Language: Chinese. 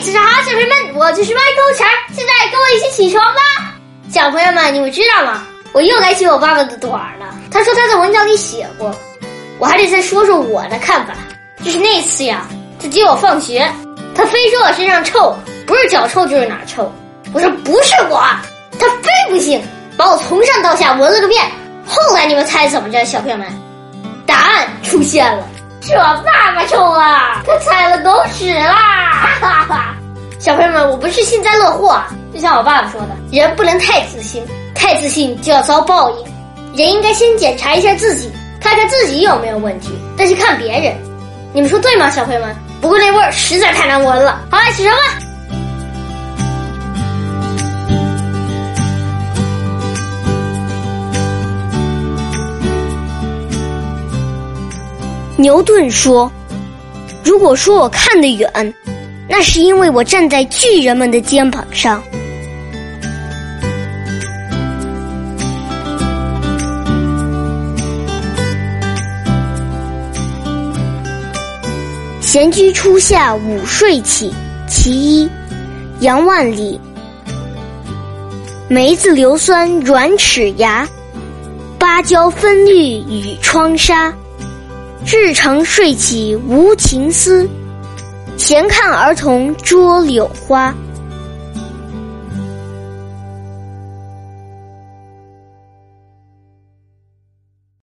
早上好，小朋友们，我就是歪头钱儿，现在跟我一起起床吧。小朋友们，你们知道吗？我又来揭我爸爸的短了。他说他在文章里写过，我还得再说说我的看法。就是那次呀，他接我放学，他非说我身上臭，不是脚臭就是哪儿臭。我说不是我，他非不信，把我从上到下闻了个遍。后来你们猜怎么着，小朋友们？答案出现了，是我爸爸臭啊，他踩了狗屎啦！小朋友们，我不是幸灾乐祸啊，就像我爸爸说的，人不能太自信，太自信就要遭报应。人应该先检查一下自己，看看自己有没有问题，再去看别人。你们说对吗，小朋友们？不过那味儿实在太难闻了。好了，起床吧。牛顿说：“如果说我看得远，那是因为我站在巨人们的肩膀上。”闲居初夏午睡起，其一，杨万里。梅子硫酸软齿牙，芭蕉分绿与窗纱。日长睡起无情思，闲看儿童捉柳花。